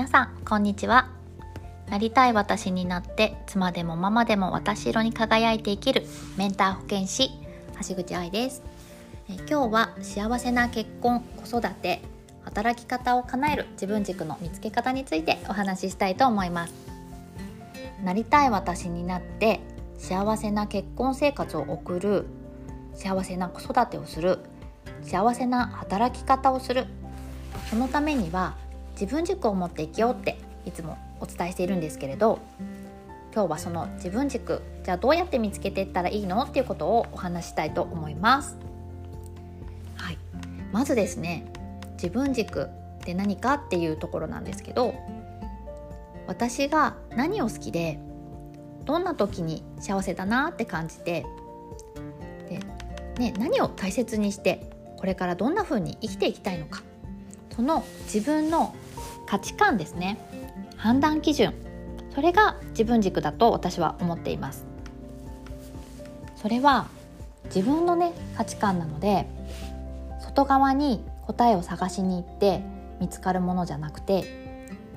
皆さんこんにちは。なりたい私になって妻でもママでも私色に輝いて生きるメンター保健師橋口愛です。え今日は幸せな結婚子育て働き方を叶える自分軸の見つけ方についてお話ししたいと思います。なりたい私になって幸せな結婚生活を送る幸せな子育てをする幸せな働き方をする。そのためには自分軸を持って生きようっていつもお伝えしているんですけれど今日はその自分軸じゃあどうやって見つけていったらいいの？っていうことをお話したいと思います。はい、まずですね自分軸って何かっていうところなんですけど私が何を好きでどんな時に幸せだなって感じてで、ね、何を大切にしてこれからどんな風に生きていきたいのかその自分の価値観ですね。判断基準。それが自分軸だと私は思っています。それは自分のね価値観なので外側に答えを探しに行って見つかるものじゃなくて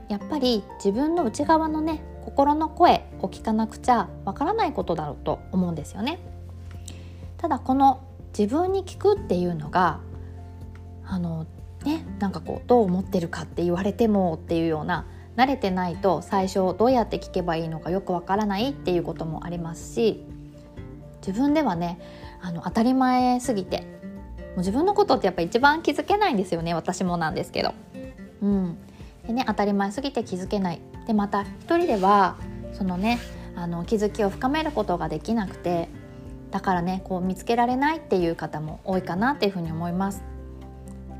やっぱり自分の内側のね心の声を聞かなくちゃわからないことだろうと思うんですよね。ただこの自分に聞くっていうのがあのねなんかこうどう思ってるかって言われてもっていうような慣れてないと最初どうやって聞けばいいのかよくわからないっていうこともありますし自分ではねあの当たり前すぎてもう自分のことってやっぱ一番気づけないんですよね私もなんですけど。うん、でね当たり前すぎて気づけないでまた一人ではそのねあの気づきを深めることができなくてだからねこう見つけられないっていう方も多いかなっていうふうに思います。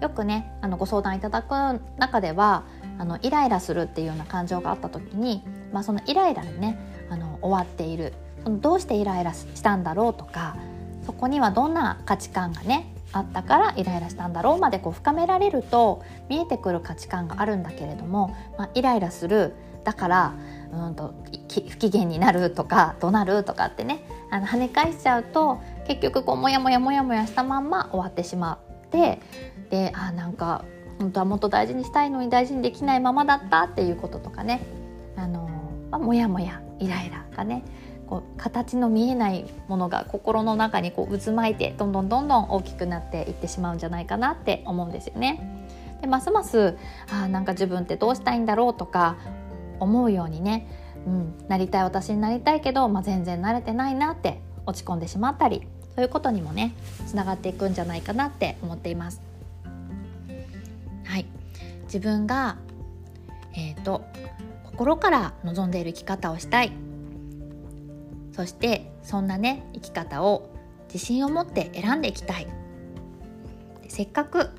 よくねあのご相談いただく中ではあのイライラするっていうような感情があった時に、まあ、そのイライラでねあの終わっている。そのどうしてイライラしたんだろうとかそこにはどんな価値観がねあったからイライラしたんだろうまでこう深められると見えてくる価値観があるんだけれども、まあ、イライラするだからうんと不機嫌になるとか怒鳴るとかってねあの跳ね返しちゃうと結局こうモヤモヤモヤモヤしたまんま終わってしまってであなんか本当はもっと大事にしたいのに大事にできないままだったっていうこととかねあの、まあ、もやもやイライラがねこう形の見えないものが心の中にこう渦巻いてどんどんどんどん大きくなっていってしまうんじゃないかなって思うんですよね。でますますあなんか自分ってどうしたいんだろうとか思うようにね、うん、なりたい私になりたいけど、まあ、全然慣れてないなって落ち込んでしまったりそういうことにもねつながっていくんじゃないかなって思っています。自分が、えーと、心から望んでいる生き方をしたい。そしてそんなね生き方を自信を持って選んでいきたい。せっかく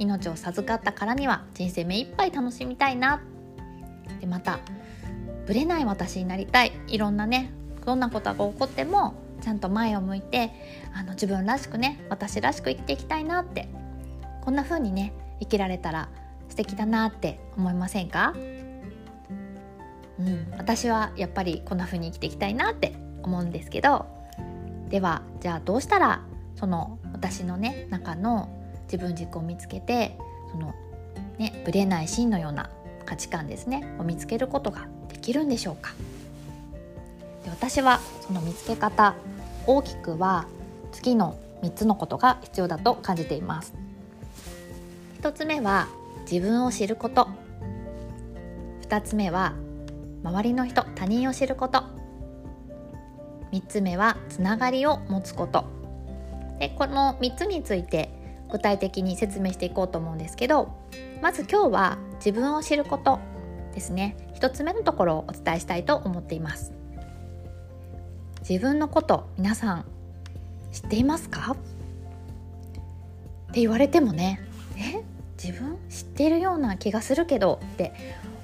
命を授かったからには人生目いっぱい楽しみたいな。でまたぶれない私になりたい。いろんなねどんなことが起こってもちゃんと前を向いてあの自分らしくね私らしく生きていきたいなって。こんな風にね生きられたら素敵だなって思いませんか？うん、私はやっぱりこんな風に生きていきたいなって思うんですけど。ではじゃあどうしたらその私のね中の自分軸を見つけてそのねぶれない芯のような価値観ですねを見つけることができるんでしょうか？で私はその見つけ方大きくは次の3つのことが必要だと感じています。1つ目は自分を知ること。2つ目は周りの人他人を知ること。3つ目はつながりを持つこと。でこの3つについて具体的に説明していこうと思うんですけどまず今日は自分を知ることですね。1つ目のところをお伝えしたいと思っています。自分のこと皆さん知っていますか？って言われてもねえ？自分知ってるような気がするけどって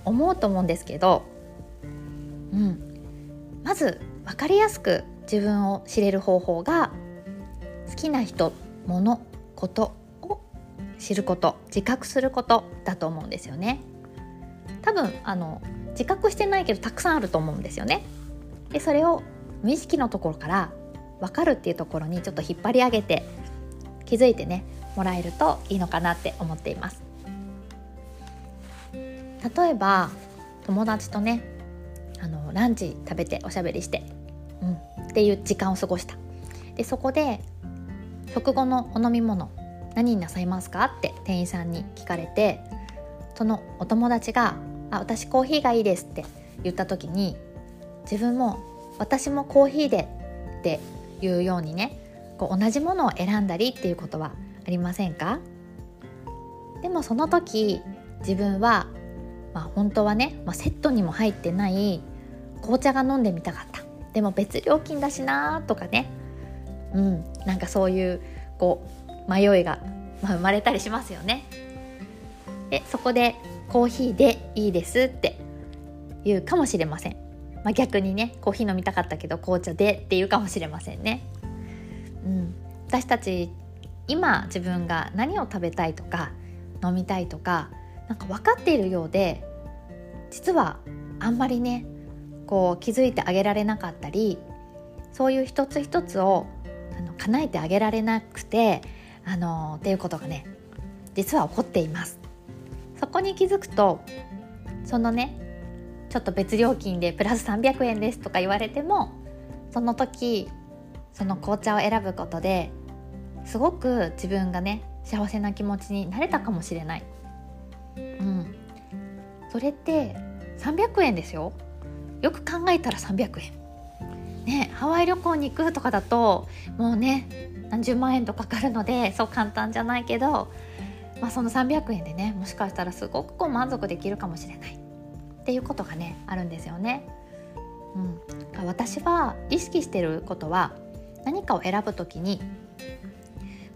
思うと思うんですけど、うん、まず分かりやすく自分を知れる方法が好きな人物ことを知ること自覚することだと思うんですよね。多分あの自覚してないけどたくさんあると思うんですよね。でそれを無意識のところから分かるっていうところにちょっと引っ張り上げて気づいてねもらえるといいのかなって思っています。例えば友達とねあのランチ食べておしゃべりして、うん、っていう時間を過ごした。でそこで食後のお飲み物何になさいますかって店員さんに聞かれてそのお友達が「あ私コーヒーがいいです」って言った時に自分も「私もコーヒーで」っていうようにねこう同じものを選んだりっていうことはありませんか？でもその時自分は、まあ、本当はね、まあ、セットにも入ってない紅茶が飲んでみたかったでも別料金だしなとかねうんなんかそういうこう迷いが、まあ、生まれたりしますよね。でそこでコーヒーでいいですって言うかもしれません、まあ、逆にねコーヒー飲みたかったけど紅茶でって言うかもしれませんね。うん、私たち今自分が何を食べたいとか飲みたいとかなんか分かっているようで実はあんまりねこう気づいてあげられなかったりそういう一つ一つをあの叶えてあげられなくてあのっていうことがね実は起こっています。そこに気づくとそのねちょっと別料金でプラス300円ですとか言われてもその時その紅茶を選ぶことですごく自分がね幸せな気持ちになれたかもしれない、うん、それって300円ですよ。よく考えたら300円ねハワイ旅行に行くとかだともうね何十万円とかかるのでそう簡単じゃないけど、まあ、その300円でねもしかしたらすごくこう満足できるかもしれない。っていうことがねあるんですよね。うん、私は意識してることは何かを選ぶ時に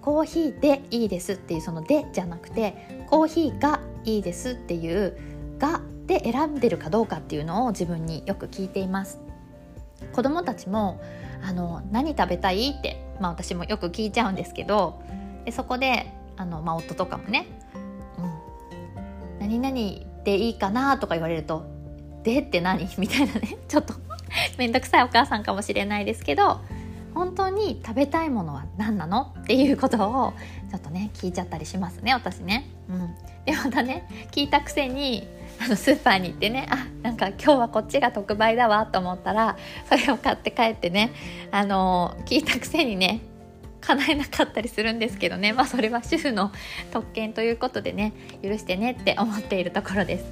コーヒーでいいですっていうその「で」じゃなくてコーヒーがいいですっていう「が」で選んでるかどうかっていうのを自分によく聞いています子供たちもあの何食べたいって、まあ、私もよく聞いちゃうんですけどでそこであの、まあ、夫とかもね「うん、何々でいいかな?」とか言われると「でって何?」みたいなねちょっと面倒くさいお母さんかもしれないですけど本当に食べたいものは何なのっていうことをちょっとね聞いちゃったりしますね私ね。うん、でまたね聞いたくせにあのスーパーに行ってねあなんか今日はこっちが特売だわと思ったらそれを買って帰ってねあの聞いたくせにね叶えなかったりするんですけどね。まあそれは主婦の特権ということでね許してねって思っているところです。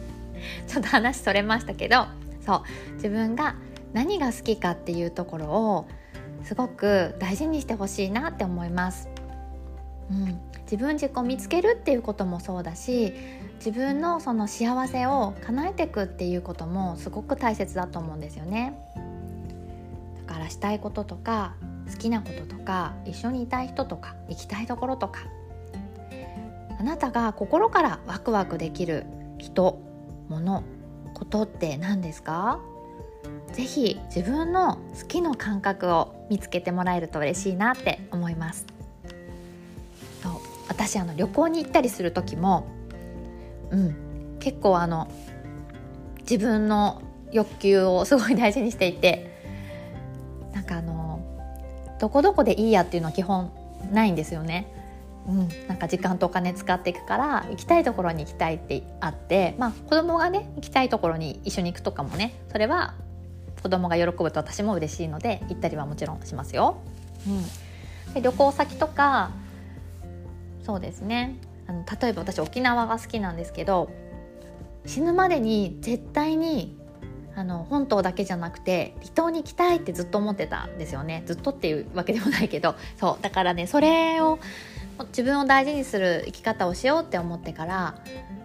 ちょっと話それましたけどそう。自分が何が好きかっていうところをすごく大事にしてほしいなって思います、うん、自分軸を見つけるっていうこともそうだし自分のその幸せを叶えていくっていうこともすごく大切だと思うんですよね。だからしたいこととか好きなこととか一緒にいたい人とか行きたいところとかあなたが心からワクワクできる人物ことって何ですか？ぜひ自分の好きの感覚を見つけてもらえると嬉しいなって思います。私あの旅行に行ったりする時もうん、結構あの自分の欲求をすごい大事にしていてなんかあのどこどこでいいやっていうのは基本ないんですよね。うん、なんか時間とお金使っていくから行きたいところに行きたいってあってまあ子供がね行きたいところに一緒に行くとかもねそれは子供が喜ぶと私も嬉しいので行ったりはもちろんしますよ。うん、で旅行先とかそうですね。あの例えば私沖縄が好きなんですけど死ぬまでに絶対にあの本島だけじゃなくて離島に行きたいってずっと思ってたんですよね。ずっとっていうわけでもないけど。そうだからねそれを自分を大事にする生き方をしようって思ってから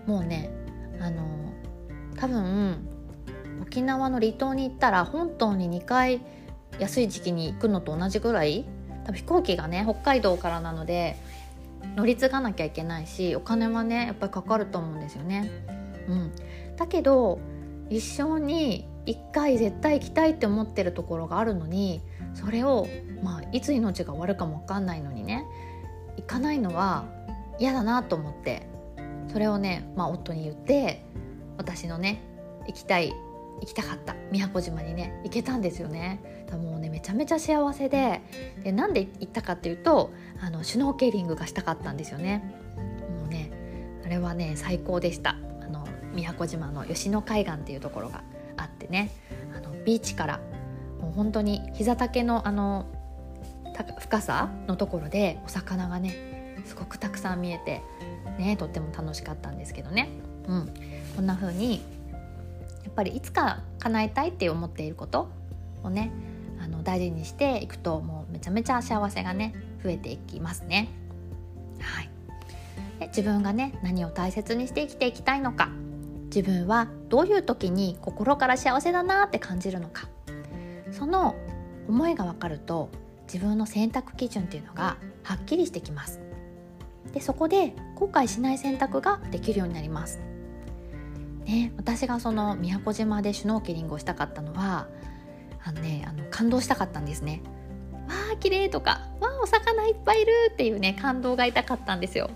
もうねあの多分沖縄の離島に行ったら本島に2回安い時期に行くのと同じぐらい多分飛行機がね北海道からなので乗り継がなきゃいけないしお金はねやっぱりかかると思うんですよね。うん、だけど一生に1回絶対行きたいって思ってるところがあるのにそれを、まあ、いつ命が終わるかも分かんないのにね行かないのは嫌だなと思ってそれをね、まあ、夫に言って私のね行きたい行きたかった。宮古島にね行けたんですよね。もうねめちゃめちゃ幸せで。でなんで行ったかっていうとあのシュノーケリングがしたかったんですよね。もうねあれはね最高でした。あの宮古島の吉野海岸っていうところがあってね。あのビーチからもう本当に膝丈のあの深さのところでお魚がねすごくたくさん見えてねとっても楽しかったんですけどね、うん、こんな風にぱりいつか叶えたいって思っていることをねあの大事にしていくともうめちゃめちゃ幸せがね増えていきますね。はい、で自分がね何を大切にして生きていきたいのか自分はどういう時に心から幸せだなって感じるのかその思いが分かると自分の選択基準っていうのがはっきりしてきます。でそこで後悔しない選択ができるようになります。ね、私がその宮古島でシュノーケリングをしたかったのはあの、ね、あの感動したかったんですね。わあ綺麗とかわあお魚いっぱいいるっていうね感動が痛かったんですよ。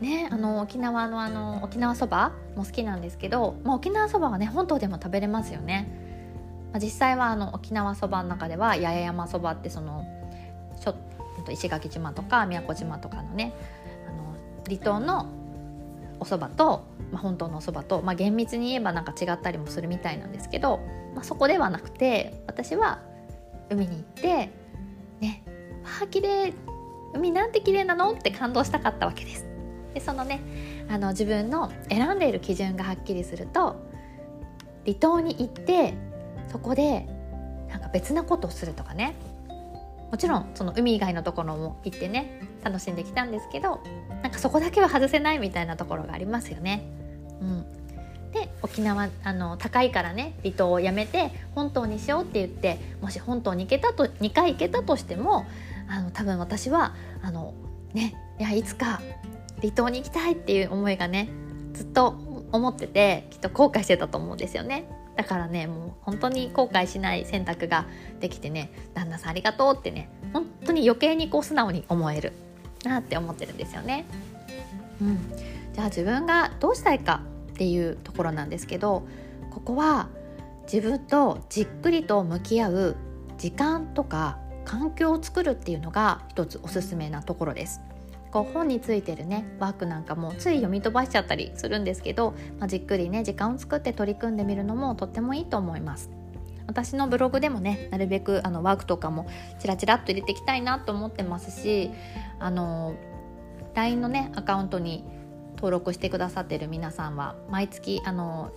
ね、あの沖縄のあの沖縄そばも好きなんですけど、まあ、沖縄そばはね本島でも食べれますよね。まあ、実際はあの沖縄そばの中では八重山そばってそのちょ石垣島とか宮古島とかのねあの離島のお蕎麦と、まあ、本当のお蕎麦と、まあ、厳密に言えばなんか違ったりもするみたいなんですけど、まあ、そこではなくて私は海に行ってね「わあ綺麗海なんて綺麗なの?」って感動したかったわけです。でそのねあの自分の選んでいる基準がはっきりすると離島に行ってそこでなんか別なことをするとかねもちろんその海以外のところも行ってね楽しんできたんですけどなんかそこだけは外せないみたいなところがありますよね。うん、で沖縄あの高いからね離島をやめて本島にしようって言ってもし本島に行けたと2回行けたとしてもあの多分私はあのねいやいつか離島に行きたいっていう思いがねずっと思っててきっと後悔してたと思うんですよね。だからねもう本当に後悔しない選択ができてね旦那さんありがとうってね本当に余計にこう素直に思えるなって思ってるんですよね。うん、じゃあ自分がどうしたいかっていうところなんですけどここは自分とじっくりと向き合う時間とか環境を作るっていうのが一つおすすめなところです。こう本についてるねワークなんかもつい読み飛ばしちゃったりするんですけど、まあ、じっくりね時間を作って取り組んでみるのもとってもいいと思います。私のブログでもねなるべくあのワークとかもチラチラっと入れていきたいなと思ってますしあの LINE のねアカウントに登録してくださってる皆さんは毎月あの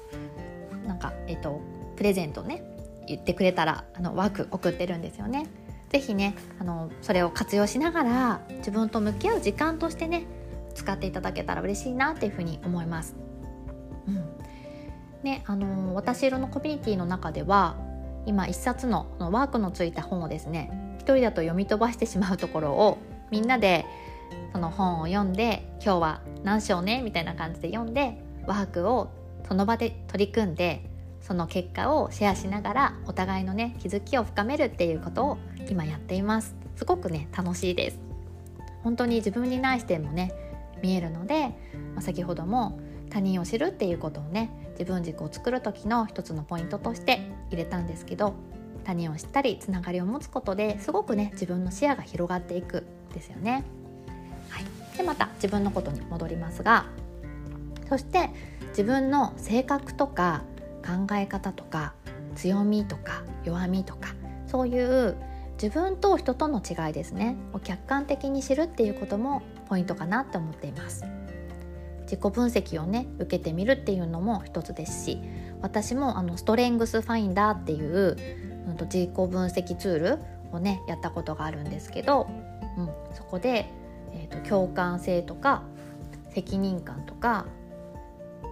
なんかえっとプレゼントね言ってくれたらあのワーク送ってるんですよね。ぜひねあのそれを活用しながら自分と向き合う時間としてね使っていただけたら嬉しいなっていうふうに思います。うんねあの私色のコミュニティの中では今一冊のワークのついた本をですね一人だと読み飛ばしてしまうところをみんなでその本を読んで今日は何章ねみたいな感じで読んでワークをその場で取り組んでその結果をシェアしながらお互いのね気づきを深めるっていうことを今やっています。すごくね楽しいです。本当に自分にない視点もね見えるので、まあ、先ほども他人を知るっていうことをね自分軸を作る時の一つのポイントとして入れたんですけど他人を知ったりつながりを持つことですごくね自分の視野が広がっていくですよね。はい、でまた自分のことに戻りますがそして自分の性格とか考え方とか強みとか弱みとかそういう自分と人との違いですね。を客観的に知るっていうこともポイントかなって思っています。自己分析をね受けてみるっていうのも一つですし私もあのストレングスファインダーっていう、うん、と自己分析ツールをねやったことがあるんですけど、うん、そこで、えーと、共感性とか責任感とか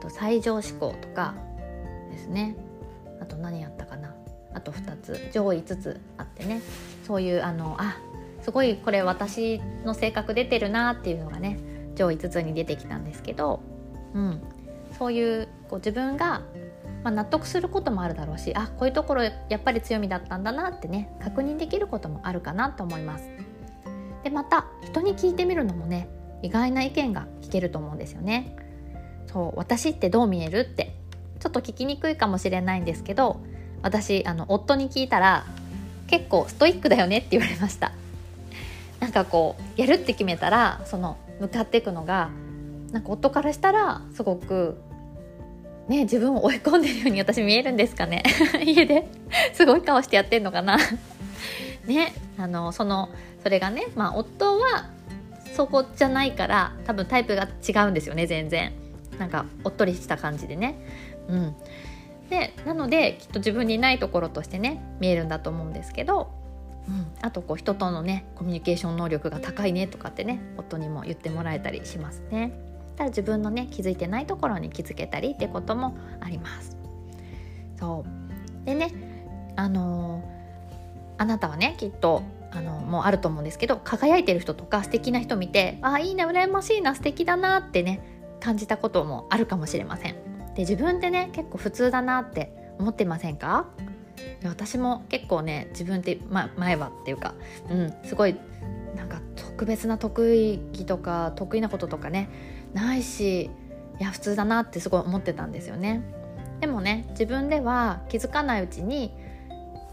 と最上思考とかですね。あと何やったかな。あと2つ上位5つあってね。そういうあのあすごいこれ私の性格出てるなっていうのがね上位5つに出てきたんですけど、うん、そういうこう自分が、まあ、納得することもあるだろうしあこういうところやっぱり強みだったんだなってね確認できることもあるかなと思います。でまた人に聞いてみるのもね意外な意見が聞けると思うんですよね。そう私ってどう見えるってちょっと聞きにくいかもしれないんですけど私あの夫に聞いたら結構ストイックだよねって言われましたなんかこうやるって決めたらその向かっていくのがなんか夫からしたらすごくね自分を追い込んでるように私見えるんですかね？家で。すごい顔してやってんのかな？ねあのそのそれがねまあ夫はそこじゃないから多分タイプが違うんですよね全然。なんかおっとりした感じでね。うん。でなのできっと自分にないところとしてね見えるんだと思うんですけど、うん、あとこう人とのねコミュニケーション能力が高いねとかってね夫にも言ってもらえたりしますね。ただ自分のね気づいてないところに気づけたりってこともあります。そう。でねあのー、あなたはねきっとあのもうあると思うんですけど輝いてる人とか素敵な人見てあいいな羨ましいな素敵だなってね感じたこともあるかもしれません。で自分ってね結構普通だなって思ってませんか？私も結構ね自分って、ま、前はっていうか、うん、すごいなんか特別な得意技とか得意なこととかねないしいや普通だなってすごい思ってたんですよねでもね自分では気づかないうちに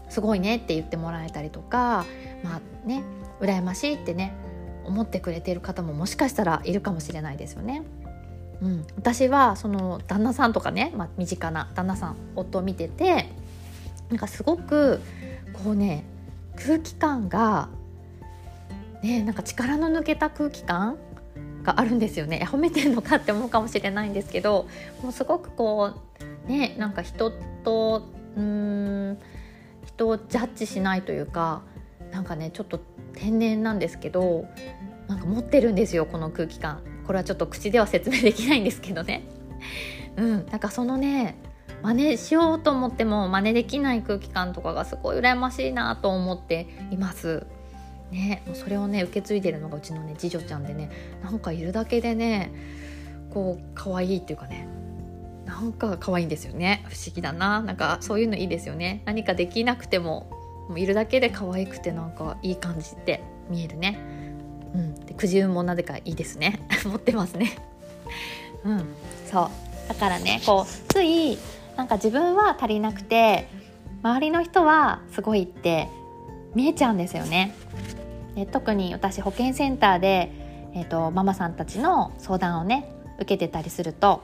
すごいねって言ってもらえたりとかまあね羨ましいってね思ってくれている方ももしかしたらいるかもしれないですよね。うん、私はその旦那さんとかね、まあ、身近な旦那さん夫を見ててなんかすごくこうね空気感がねなんか力の抜けた空気感があるんですよね。褒めてるのかって思うかもしれないんですけどもうすごくこうねなんか人とうん人をジャッジしないというかなんかねちょっと天然なんですけどなんか持ってるんですよこの空気感。これはちょっと口では説明できないんですけどね。うんなんかそのね真似しようと思っても真似できない空気感とかがすごい羨ましいなと思っています。ねもうそれをね受け継いでるのがうちのね次女ちゃんでねなんかいるだけでねこう可愛いっていうかねなんか可愛いんですよね。不思議だな。なんかそういうのいいですよね。何かできなくてももういるだけで可愛くてなんかいい感じって見えるね。うん。でくじ運もなぜかいいですね。持ってますね。うん。そう。だからねこうついなんか自分は足りなくて周りの人はすごいって見えちゃうんですよね。で特に私保健センターで、えーとママさんたちの相談をね受けてたりすると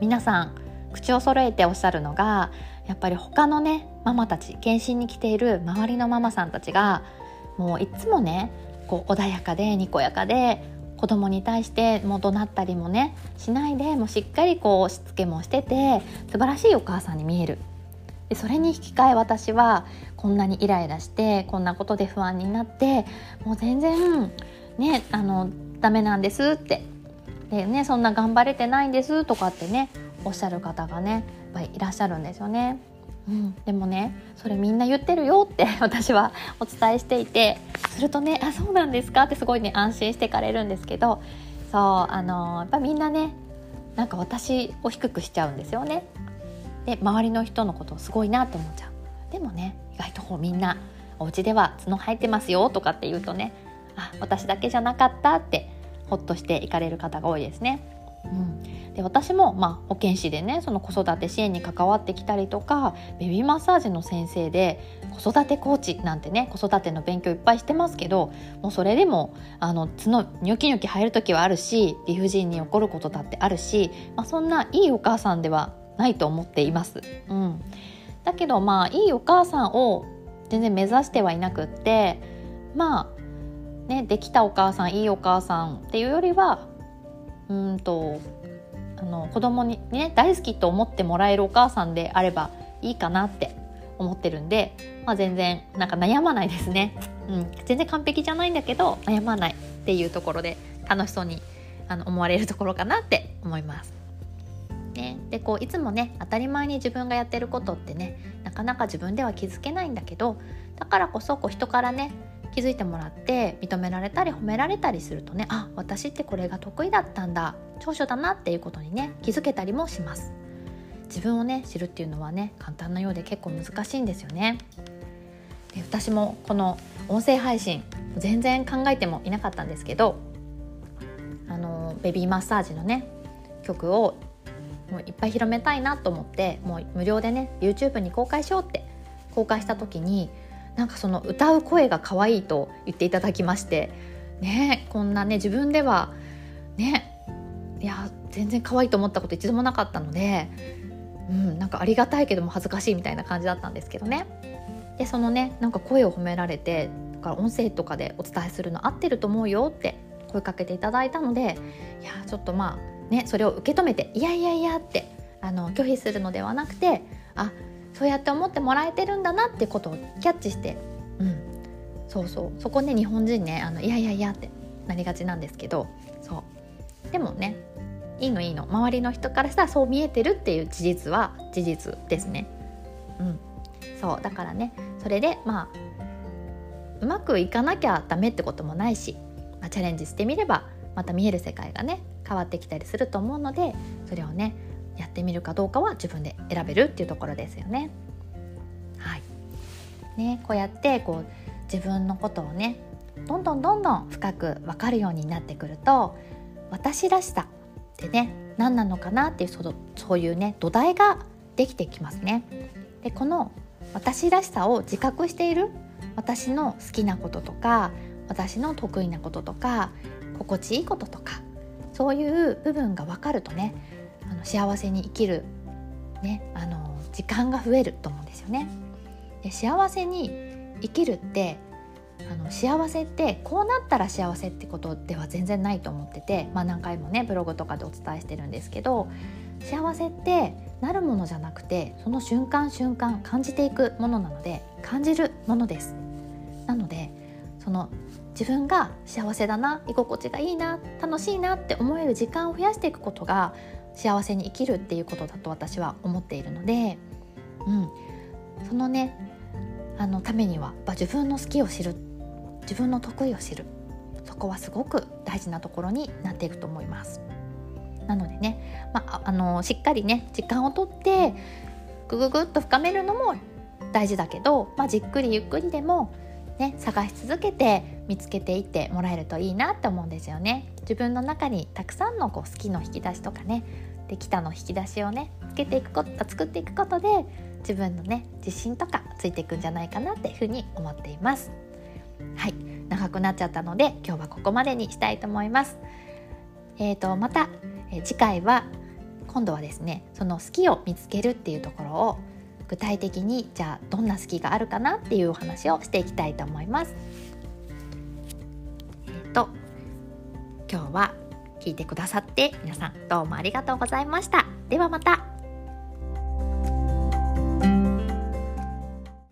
皆さん口を揃えておっしゃるのがやっぱり他のねママたち検診に来ている周りのママさんたちがもういつもねこう穏やかでにこやかで子供に対してもう怒鳴ったりもねしないでもうしっかりこうしつけもしてて素晴らしいお母さんに見えるでそれに引き換え私はこんなにイライラしてこんなことで不安になってもう全然ねあのダメなんですってでねそんな頑張れてないんですとかってねおっしゃる方がねやっぱりいらっしゃるんですよね。うん、でもねそれみんな言ってるよって 私はお伝えしていてするとね「あそうなんですか?」ってすごいね安心してかれるんですけどそうあのやっぱみんなねなんか私を低くしちゃうんですよね。で周りの人のことをすごいなって思っちゃう。でもね意外とこうみんなお家では角生えてますよとかって言うとねあ私だけじゃなかったってほっとして行かれる方が多いですね。うん、で私も、まあ、保健師でねその子育て支援に関わってきたりとかベビーマッサージの先生で子育てコーチなんてね子育ての勉強いっぱいしてますけどもうそれでもあの角ニョキニョキ生える時はあるし理不尽に起こることだってあるし、まあ、そんないいお母さんではないと思っています。うん、だけどまあいいお母さんを全然目指してはいなくってまあね、できたお母さんいいお母さんっていうよりはうんとあの子供にね大好きと思ってもらえるお母さんであればいいかなって思ってるんで、まあ、全然なんか悩まないですね、うん、全然完璧じゃないんだけど悩まないっていうところで楽しそうにあの思われるところかなって思います。ね、でこういつもね当たり前に自分がやってることってねなかなか自分では気づけないんだけどだからこそこう人からね気づいてもらって認められたり褒められたりするとねあ私ってこれが得意だったんだ。長所だなっていうことにね気づけたりもします。自分をね知るっていうのはね簡単なようで結構難しいんですよね。で私もこの音声配信全然考えてもいなかったんですけどあのベビーマッサージのね曲をもういっぱい広めたいなと思ってもう無料でね YouTube に公開しようって公開した時になんかその歌う声が可愛いと言っていただきましてねこんなね自分ではねいや全然可愛いと思ったこと一度もなかったので、うん、なんかありがたいけども恥ずかしいみたいな感じだったんですけどね。でそのねなんか声を褒められてだから音声とかでお伝えするの合ってると思うよって声かけていただいたのでいやちょっとまあねそれを受け止めていやいやいやってあの拒否するのではなくてあそうやって思ってもらえてるんだなってことをキャッチして、うん、そうそう。そこね日本人ねあのいやいやいやってなりがちなんですけど。そう。でもねいいのいいの。周りの人からしたらそう見えてるっていう事実は事実ですね。うん、そう。だからねそれでまあうまくいかなきゃダメってこともないし、まあ、チャレンジしてみればまた見える世界がね変わってきたりすると思うのでそれをねやってみるかどうかは自分で選べるっていうところですよね。はいね、こうやってこう自分のことをねどんどんどんどん深く分かるようになってくると私らしさってね何なのかなっていうそそういうね土台ができてきますね。でこの私らしさを自覚している私の好きなこととか私の得意なこととか心地いいこととかそういう部分が分かるとね幸せに生きる、ね、あの時間が増えると思うんですよね。で幸せに生きるってあの幸せってこうなったら幸せってことでは全然ないと思ってて、まあ、何回もねブログとかでお伝えしてるんですけど幸せってなるものじゃなくてその瞬間瞬間感じていくものなので感じるものです。なのでその自分が幸せだな居心地がいいな楽しいなって思える時間を増やしていくことが幸せに生きるっていうことだと私は思っているので、うん、そのねあのためには自分の好きを知る自分の得意を知るそこはすごく大事なところになっていくと思います。なのでね、まあ、あのしっかりね時間をとってぐぐぐっと深めるのも大事だけど、まあ、じっくりゆっくりでも、ね、探し続けて見つけていってもらえるといいなって思うんですよね。自分の中にたくさんのこう好きの引き出しとかねできたの引き出しをねつけていくこと作っていくことで自分のね自信とかついていくんじゃないかなっていうふうに思っています。はい。長くなっちゃったので今日はここまでにしたいと思います。えーと、また、え次回は今度はですねその好きを見つけるっていうところを具体的にじゃあどんな好きがあるかなっていうお話をしていきたいと思います。えっ、ー、と今日は聞いてくださって皆さんどうもありがとうございました。ではまた。